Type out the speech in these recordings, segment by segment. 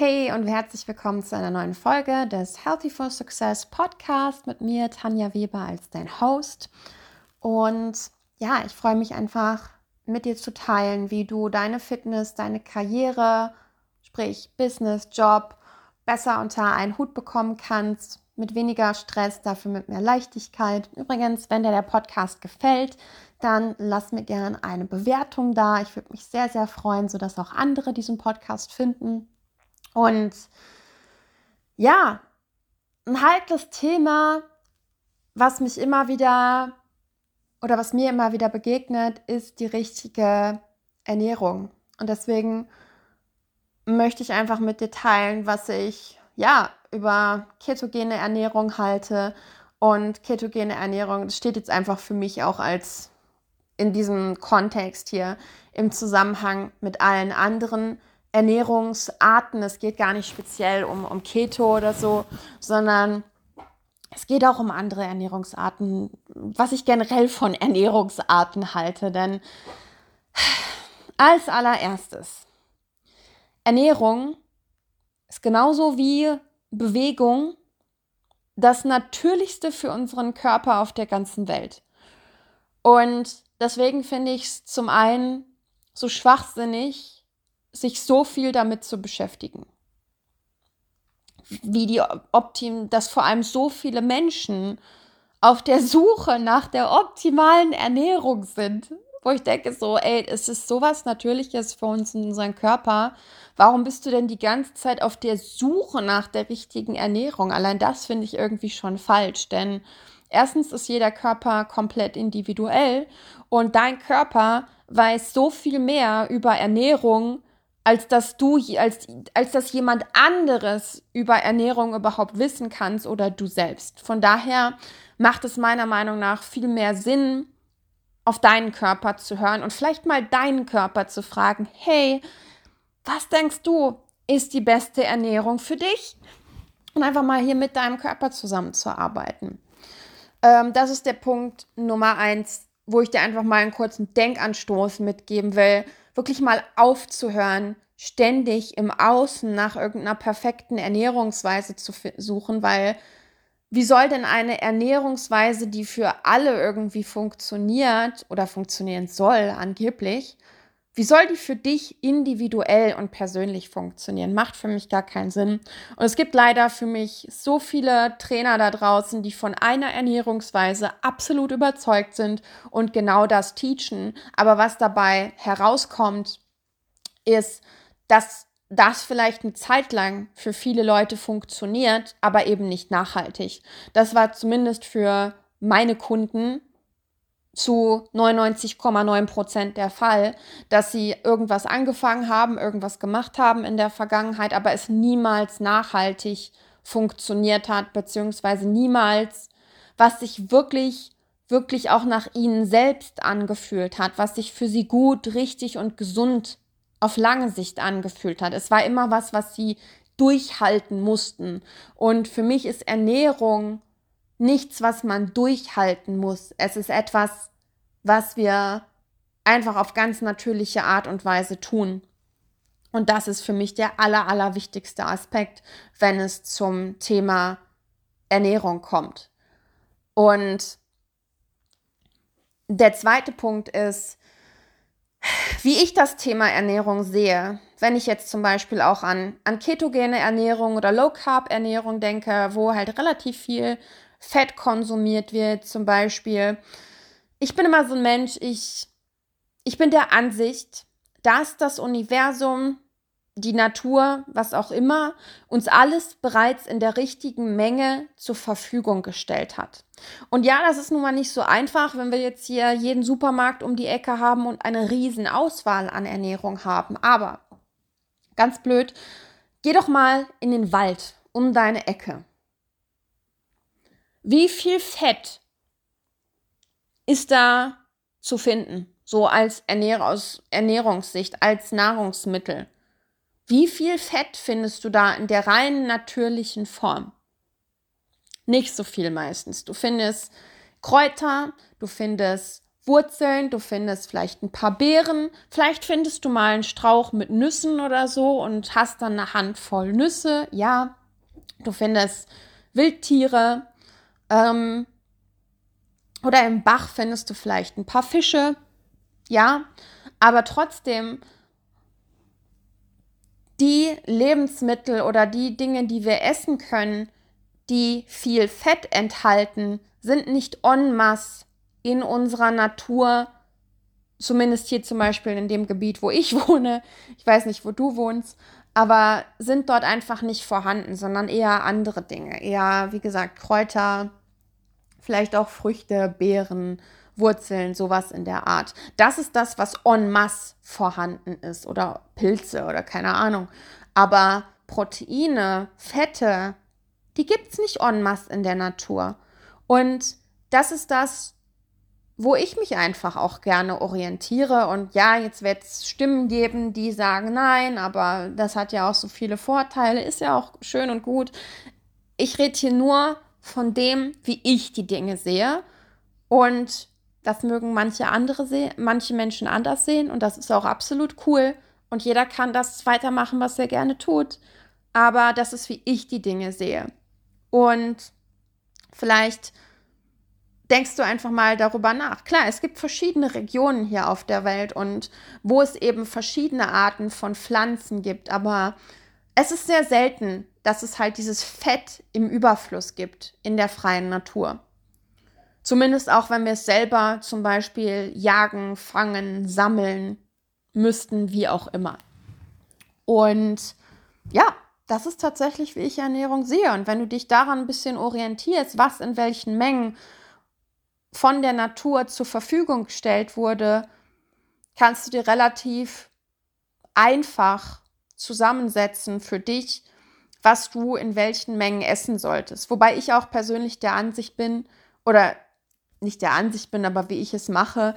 Hey und herzlich willkommen zu einer neuen Folge des Healthy for Success Podcast mit mir, Tanja Weber, als dein Host. Und ja, ich freue mich einfach mit dir zu teilen, wie du deine Fitness, deine Karriere, sprich Business, Job, besser unter einen Hut bekommen kannst, mit weniger Stress, dafür mit mehr Leichtigkeit. Übrigens, wenn dir der Podcast gefällt, dann lass mir gerne eine Bewertung da. Ich würde mich sehr, sehr freuen, sodass auch andere diesen Podcast finden. Und ja, ein heikles Thema, was mich immer wieder oder was mir immer wieder begegnet, ist die richtige Ernährung. Und deswegen möchte ich einfach mit dir teilen, was ich ja über ketogene Ernährung halte. Und ketogene Ernährung steht jetzt einfach für mich auch als in diesem Kontext hier im Zusammenhang mit allen anderen Ernährungsarten. Es geht gar nicht speziell um, um Keto oder so, sondern es geht auch um andere Ernährungsarten, was ich generell von Ernährungsarten halte. Denn als allererstes, Ernährung ist genauso wie Bewegung das Natürlichste für unseren Körper auf der ganzen Welt. Und deswegen finde ich es zum einen so schwachsinnig, sich so viel damit zu beschäftigen. Wie die Optim, dass vor allem so viele Menschen auf der Suche nach der optimalen Ernährung sind wo ich denke so, ey, es ist sowas Natürliches für uns in unserem Körper. Warum bist du denn die ganze Zeit auf der Suche nach der richtigen Ernährung? Allein das finde ich irgendwie schon falsch, denn erstens ist jeder Körper komplett individuell und dein Körper weiß so viel mehr über Ernährung, als dass du, als, als dass jemand anderes über Ernährung überhaupt wissen kannst oder du selbst. Von daher macht es meiner Meinung nach viel mehr Sinn, auf deinen Körper zu hören und vielleicht mal deinen Körper zu fragen, hey, was denkst du, ist die beste Ernährung für dich? Und einfach mal hier mit deinem Körper zusammenzuarbeiten. Ähm, das ist der Punkt Nummer eins, wo ich dir einfach mal einen kurzen Denkanstoß mitgeben will, wirklich mal aufzuhören, ständig im Außen nach irgendeiner perfekten Ernährungsweise zu suchen, weil wie soll denn eine Ernährungsweise, die für alle irgendwie funktioniert oder funktionieren soll, angeblich, wie soll die für dich individuell und persönlich funktionieren? Macht für mich gar keinen Sinn. Und es gibt leider für mich so viele Trainer da draußen, die von einer Ernährungsweise absolut überzeugt sind und genau das teachen. Aber was dabei herauskommt, ist, dass das vielleicht eine Zeit lang für viele Leute funktioniert, aber eben nicht nachhaltig. Das war zumindest für meine Kunden zu 99,9 Prozent der Fall, dass sie irgendwas angefangen haben, irgendwas gemacht haben in der Vergangenheit, aber es niemals nachhaltig funktioniert hat, beziehungsweise niemals, was sich wirklich, wirklich auch nach ihnen selbst angefühlt hat, was sich für sie gut, richtig und gesund auf lange Sicht angefühlt hat. Es war immer was, was sie durchhalten mussten. Und für mich ist Ernährung nichts, was man durchhalten muss. Es ist etwas, was wir einfach auf ganz natürliche Art und Weise tun. Und das ist für mich der aller, aller wichtigste Aspekt, wenn es zum Thema Ernährung kommt. Und der zweite Punkt ist, wie ich das Thema Ernährung sehe, wenn ich jetzt zum Beispiel auch an, an ketogene Ernährung oder Low Carb Ernährung denke, wo halt relativ viel Fett konsumiert wird, zum Beispiel. Ich bin immer so ein Mensch, ich, ich bin der Ansicht, dass das Universum die Natur, was auch immer, uns alles bereits in der richtigen Menge zur Verfügung gestellt hat. Und ja, das ist nun mal nicht so einfach, wenn wir jetzt hier jeden Supermarkt um die Ecke haben und eine riesen Auswahl an Ernährung haben. Aber ganz blöd, geh doch mal in den Wald um deine Ecke. Wie viel Fett ist da zu finden? So als Ernähr aus Ernährungssicht, als Nahrungsmittel. Wie viel Fett findest du da in der rein natürlichen Form? Nicht so viel meistens. Du findest Kräuter, du findest Wurzeln, du findest vielleicht ein paar Beeren, vielleicht findest du mal einen Strauch mit Nüssen oder so und hast dann eine Handvoll Nüsse, ja. Du findest Wildtiere ähm, oder im Bach findest du vielleicht ein paar Fische, ja. Aber trotzdem die Lebensmittel oder die Dinge, die wir essen können, die viel Fett enthalten, sind nicht en masse in unserer Natur, zumindest hier zum Beispiel in dem Gebiet, wo ich wohne. Ich weiß nicht, wo du wohnst, aber sind dort einfach nicht vorhanden, sondern eher andere Dinge. Eher, wie gesagt, Kräuter, vielleicht auch Früchte, Beeren, Wurzeln, sowas in der Art. Das ist das, was en masse vorhanden ist oder Pilze oder keine Ahnung. Aber Proteine, Fette, die gibt es nicht en masse in der Natur. Und das ist das, wo ich mich einfach auch gerne orientiere. Und ja, jetzt wird es Stimmen geben, die sagen, nein, aber das hat ja auch so viele Vorteile, ist ja auch schön und gut. Ich rede hier nur von dem, wie ich die Dinge sehe. Und das mögen manche andere sehen, manche Menschen anders sehen und das ist auch absolut cool. Und jeder kann das weitermachen, was er gerne tut. Aber das ist, wie ich die Dinge sehe. Und vielleicht denkst du einfach mal darüber nach. Klar, es gibt verschiedene Regionen hier auf der Welt und wo es eben verschiedene Arten von Pflanzen gibt, aber es ist sehr selten, dass es halt dieses Fett im Überfluss gibt in der freien Natur. Zumindest auch, wenn wir es selber zum Beispiel jagen, fangen, sammeln müssten, wie auch immer. Und ja, das ist tatsächlich, wie ich Ernährung sehe. Und wenn du dich daran ein bisschen orientierst, was in welchen Mengen von der Natur zur Verfügung gestellt wurde, kannst du dir relativ einfach zusammensetzen für dich, was du in welchen Mengen essen solltest. Wobei ich auch persönlich der Ansicht bin, oder nicht der Ansicht bin, aber wie ich es mache.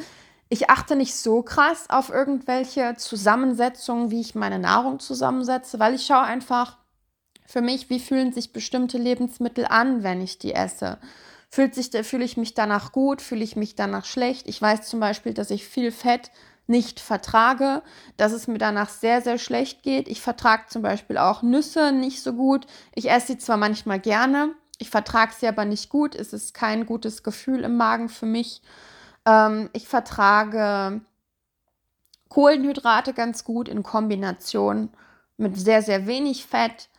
Ich achte nicht so krass auf irgendwelche Zusammensetzungen, wie ich meine Nahrung zusammensetze, weil ich schaue einfach für mich, wie fühlen sich bestimmte Lebensmittel an, wenn ich die esse. Fühlt sich, fühle ich mich danach gut, fühle ich mich danach schlecht. Ich weiß zum Beispiel, dass ich viel Fett nicht vertrage, dass es mir danach sehr, sehr schlecht geht. Ich vertrage zum Beispiel auch Nüsse nicht so gut. Ich esse sie zwar manchmal gerne, ich vertrage sie aber nicht gut. Es ist kein gutes Gefühl im Magen für mich. Ähm, ich vertrage Kohlenhydrate ganz gut in Kombination mit sehr, sehr wenig Fett.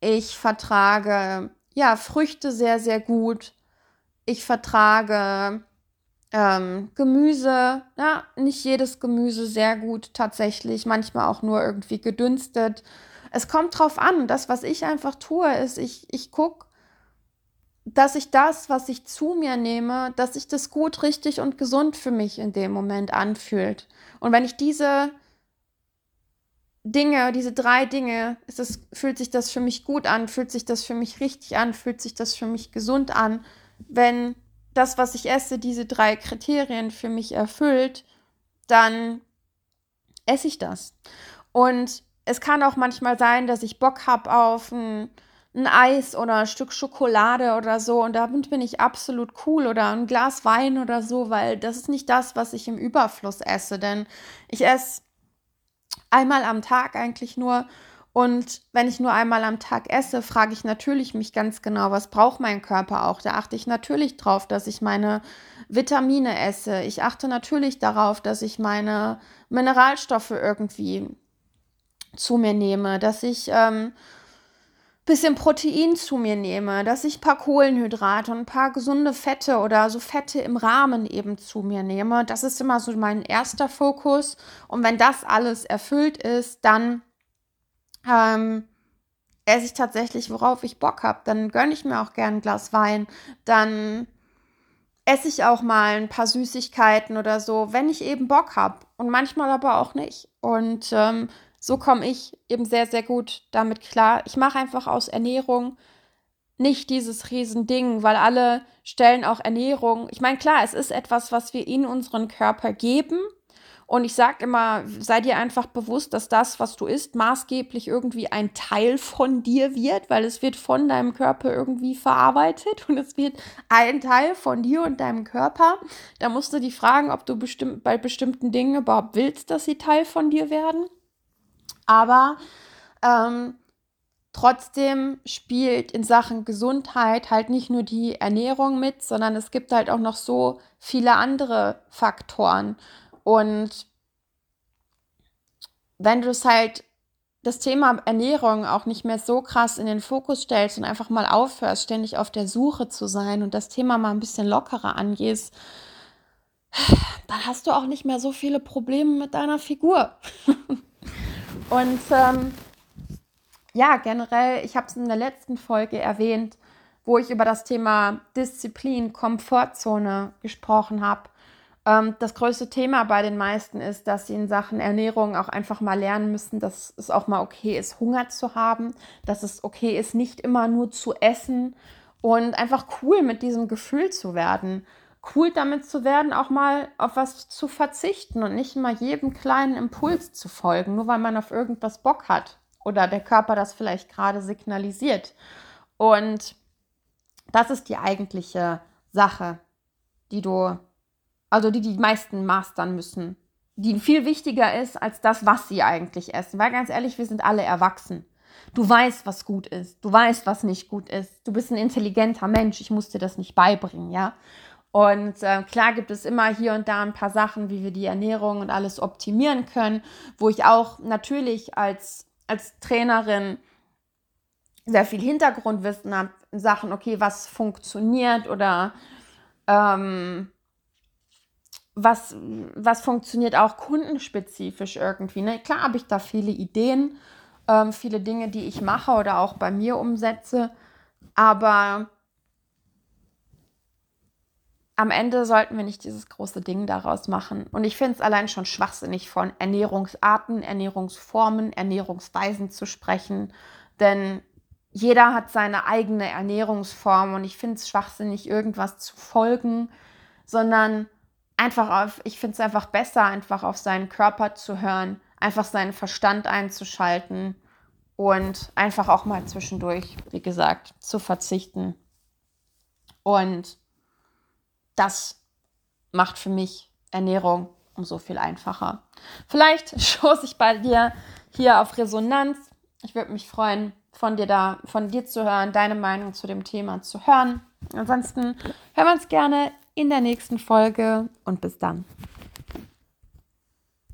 Ich vertrage ja Früchte sehr, sehr gut. Ich vertrage ähm, Gemüse, ja, nicht jedes Gemüse sehr gut tatsächlich, manchmal auch nur irgendwie gedünstet. Es kommt drauf an. Das, was ich einfach tue, ist, ich, ich gucke, dass ich das, was ich zu mir nehme, dass sich das gut, richtig und gesund für mich in dem Moment anfühlt. Und wenn ich diese Dinge, diese drei Dinge, es, fühlt sich das für mich gut an, fühlt sich das für mich richtig an, fühlt sich das für mich gesund an. Wenn das, was ich esse, diese drei Kriterien für mich erfüllt, dann esse ich das. Und es kann auch manchmal sein, dass ich Bock habe auf ein ein Eis oder ein Stück Schokolade oder so und damit bin ich absolut cool oder ein Glas Wein oder so, weil das ist nicht das, was ich im Überfluss esse, denn ich esse einmal am Tag eigentlich nur und wenn ich nur einmal am Tag esse, frage ich natürlich mich ganz genau, was braucht mein Körper auch. Da achte ich natürlich drauf, dass ich meine Vitamine esse. Ich achte natürlich darauf, dass ich meine Mineralstoffe irgendwie zu mir nehme, dass ich ähm, bisschen Protein zu mir nehme, dass ich ein paar Kohlenhydrate und ein paar gesunde Fette oder so Fette im Rahmen eben zu mir nehme. Das ist immer so mein erster Fokus. Und wenn das alles erfüllt ist, dann ähm, esse ich tatsächlich, worauf ich Bock habe. Dann gönne ich mir auch gern ein Glas Wein. Dann esse ich auch mal ein paar Süßigkeiten oder so, wenn ich eben Bock habe. Und manchmal aber auch nicht. Und ähm, so komme ich eben sehr, sehr gut damit klar. Ich mache einfach aus Ernährung nicht dieses Riesending, weil alle stellen auch Ernährung. Ich meine, klar, es ist etwas, was wir in unseren Körper geben Und ich sage immer, sei dir einfach bewusst, dass das, was du isst, maßgeblich irgendwie ein Teil von dir wird, weil es wird von deinem Körper irgendwie verarbeitet und es wird ein Teil von dir und deinem Körper. Da musst du dich fragen, ob du bestimmt, bei bestimmten Dingen überhaupt willst, dass sie Teil von dir werden. Aber ähm, trotzdem spielt in Sachen Gesundheit halt nicht nur die Ernährung mit, sondern es gibt halt auch noch so viele andere Faktoren. Und wenn du es halt das Thema Ernährung auch nicht mehr so krass in den Fokus stellst und einfach mal aufhörst, ständig auf der Suche zu sein und das Thema mal ein bisschen lockerer angehst, dann hast du auch nicht mehr so viele Probleme mit deiner Figur. und ähm, ja, generell, ich habe es in der letzten Folge erwähnt, wo ich über das Thema Disziplin, Komfortzone gesprochen habe. Ähm, das größte Thema bei den meisten ist, dass sie in Sachen Ernährung auch einfach mal lernen müssen, dass es auch mal okay ist, Hunger zu haben, dass es okay ist, nicht immer nur zu essen und einfach cool mit diesem Gefühl zu werden. Cool damit zu werden, auch mal auf was zu verzichten und nicht immer jedem kleinen Impuls zu folgen, nur weil man auf irgendwas Bock hat oder der Körper das vielleicht gerade signalisiert. Und das ist die eigentliche Sache, die du also die die meisten mastern müssen, die viel wichtiger ist als das, was sie eigentlich essen. Weil ganz ehrlich, wir sind alle erwachsen. Du weißt, was gut ist. Du weißt, was nicht gut ist. Du bist ein intelligenter Mensch. Ich muss dir das nicht beibringen, ja. Und äh, klar gibt es immer hier und da ein paar Sachen, wie wir die Ernährung und alles optimieren können, wo ich auch natürlich als, als Trainerin sehr viel Hintergrundwissen habe in Sachen, okay, was funktioniert oder ähm, was, was funktioniert auch kundenspezifisch irgendwie. Ne? Klar habe ich da viele Ideen, ähm, viele Dinge, die ich mache oder auch bei mir umsetze, aber am Ende sollten wir nicht dieses große Ding daraus machen. Und ich finde es allein schon schwachsinnig, von Ernährungsarten, Ernährungsformen, Ernährungsweisen zu sprechen, denn jeder hat seine eigene Ernährungsform und ich finde es schwachsinnig, irgendwas zu folgen, sondern einfach auf, ich finde es einfach besser, einfach auf seinen Körper zu hören, einfach seinen Verstand einzuschalten und einfach auch mal zwischendurch, wie gesagt, zu verzichten. Und das macht für mich Ernährung um so viel einfacher. Vielleicht schoß ich bei dir hier auf Resonanz. Ich würde mich freuen, von dir da, von dir zu hören, deine Meinung zu dem Thema zu hören. Ansonsten hören wir uns gerne in der nächsten Folge und bis dann.